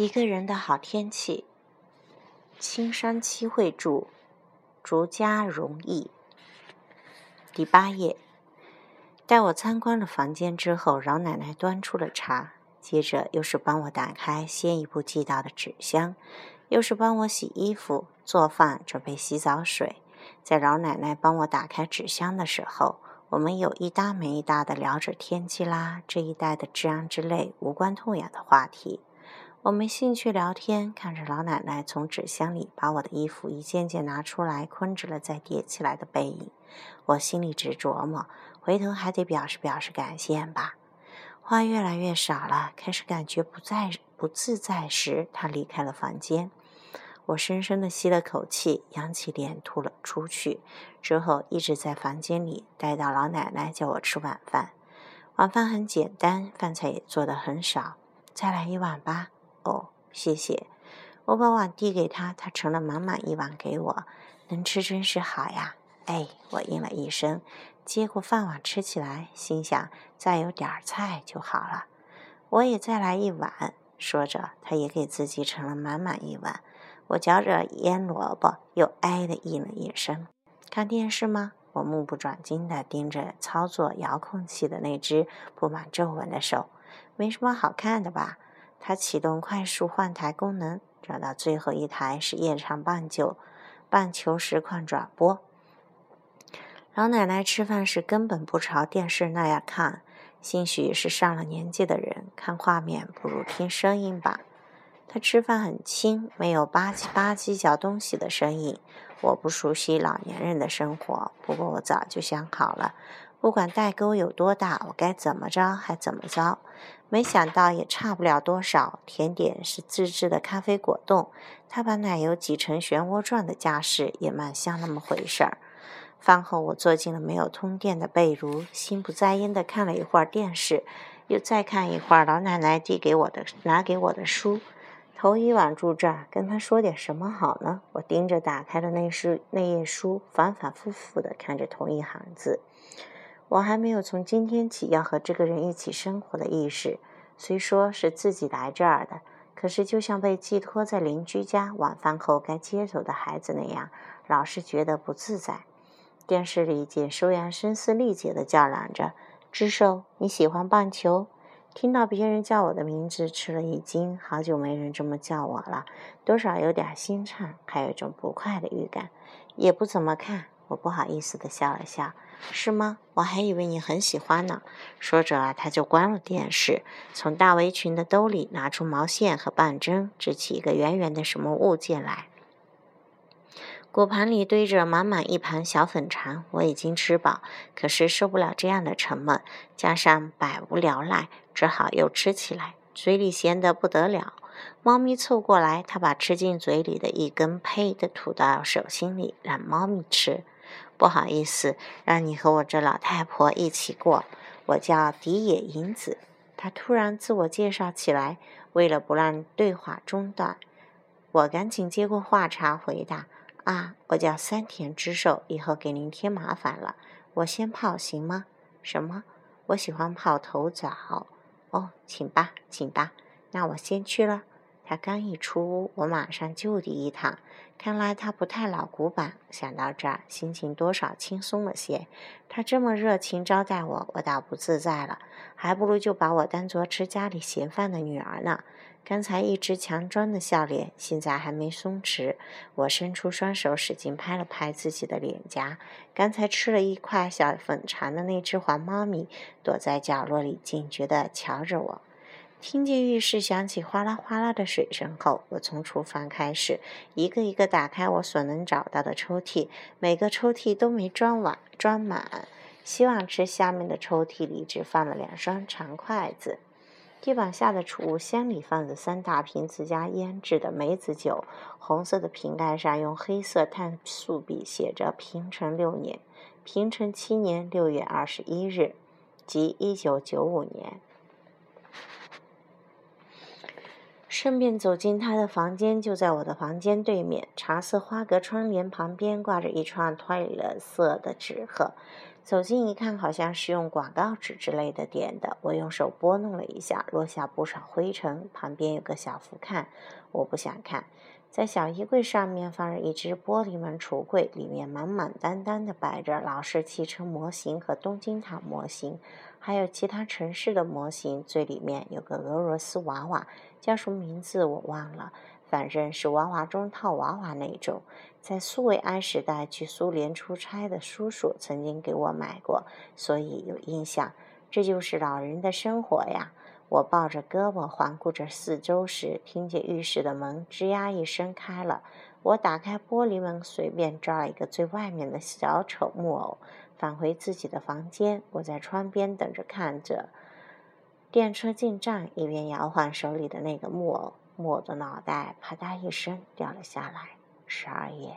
一个人的好天气。青山七惠著，竹家容易。第八页。带我参观了房间之后，饶奶奶端出了茶，接着又是帮我打开先一步寄到的纸箱，又是帮我洗衣服、做饭、准备洗澡水。在饶奶奶帮我打开纸箱的时候，我们有一搭没一搭的聊着天气啦，这一带的治安之类无关痛痒的话题。我没兴趣聊天，看着老奶奶从纸箱里把我的衣服一件件拿出来，捆直了再叠起来的背影，我心里直琢磨：回头还得表示表示感谢吧。话越来越少了，开始感觉不在不自在时，她离开了房间。我深深地吸了口气，扬起脸吐了出去。之后一直在房间里待到老奶奶叫我吃晚饭。晚饭很简单，饭菜也做的很少。再来一碗吧。哦，谢谢。我把碗递给他，他盛了满满一碗给我。能吃真是好呀！哎，我应了一声，接过饭碗吃起来，心想再有点菜就好了。我也再来一碗。说着，他也给自己盛了满满一碗。我嚼着腌萝卜，又哎的应了一声。看电视吗？我目不转睛地盯着操作遥控器的那只布满皱纹的手。没什么好看的吧？他启动快速换台功能，找到最后一台是夜场棒球，棒球实况转播。老奶奶吃饭时根本不朝电视那样看，兴许是上了年纪的人看画面不如听声音吧。她吃饭很轻，没有吧唧吧唧嚼东西的声音。我不熟悉老年人的生活，不过我早就想好了。不管代沟有多大，我该怎么着还怎么着。没想到也差不了多少。甜点是自制的咖啡果冻，他把奶油挤成漩涡状的架势也蛮像那么回事儿。饭后我坐进了没有通电的被褥，心不在焉地看了一会儿电视，又再看一会儿老奶奶递给我的拿给我的书。头一晚住这儿，跟他说点什么好呢？我盯着打开的那书那页书，反反复复地看着同一行字。我还没有从今天起要和这个人一起生活的意识。虽说是自己来这儿的，可是就像被寄托在邻居家晚饭后该接走的孩子那样，老是觉得不自在。电视里简收阳声嘶力竭地叫嚷着：“知寿，你喜欢棒球？”听到别人叫我的名字，吃了一惊。好久没人这么叫我了，多少有点心颤，还有一种不快的预感。也不怎么看，我不好意思地笑了笑。是吗？我还以为你很喜欢呢。说着，他就关了电视，从大围裙的兜里拿出毛线和棒针，织起一个圆圆的什么物件来。果盘里堆着满满一盘小粉肠，我已经吃饱，可是受不了这样的沉闷，加上百无聊赖，只好又吃起来，嘴里咸得不得了。猫咪凑过来，它把吃进嘴里的一根呸的吐到手心里，让猫咪吃。不好意思，让你和我这老太婆一起过。我叫迪野银子。她突然自我介绍起来，为了不让对话中断，我赶紧接过话茬回答：“啊，我叫三田之寿，以后给您添麻烦了。我先泡行吗？什么？我喜欢泡头澡。哦，请吧，请吧。那我先去了。”他刚一出屋，我马上就地一躺。看来他不太老古板。想到这儿，心情多少轻松了些。他这么热情招待我，我倒不自在了。还不如就把我当做吃家里闲饭的女儿呢。刚才一直强装的笑脸，现在还没松弛。我伸出双手，使劲拍了拍自己的脸颊。刚才吃了一块小粉肠的那只黄猫咪，躲在角落里，警觉地瞧着我。听见浴室响起哗啦哗啦的水声后，我从厨房开始，一个一个打开我所能找到的抽屉，每个抽屉都没装完装满。洗碗池下面的抽屉里只放了两双长筷子。地板下的储物箱里放着三大瓶自家腌制的梅子酒，红色的瓶盖上用黑色碳素笔写着“平成六年”，平成七年六月二十一日，即一九九五年。顺便走进他的房间，就在我的房间对面，茶色花格窗帘旁边挂着一串褪了色的纸鹤。走近一看，好像是用广告纸之类的点的。我用手拨弄了一下，落下不少灰尘。旁边有个小福看，我不想看。在小衣柜上面放着一只玻璃门橱柜，里面满满当当的摆着老式汽车模型和东京塔模型，还有其他城市的模型。最里面有个俄罗斯娃娃，叫什么名字我忘了，反正是娃娃中套娃娃那种。在苏维埃时代去苏联出差的叔叔曾经给我买过，所以有印象。这就是老人的生活呀。我抱着胳膊环顾着四周时，听见浴室的门吱呀一声开了。我打开玻璃门，随便抓了一个最外面的小丑木偶，返回自己的房间。我在窗边等着，看着电车进站，一边摇晃手里的那个木偶。木偶的脑袋啪嗒一声掉了下来。十二页。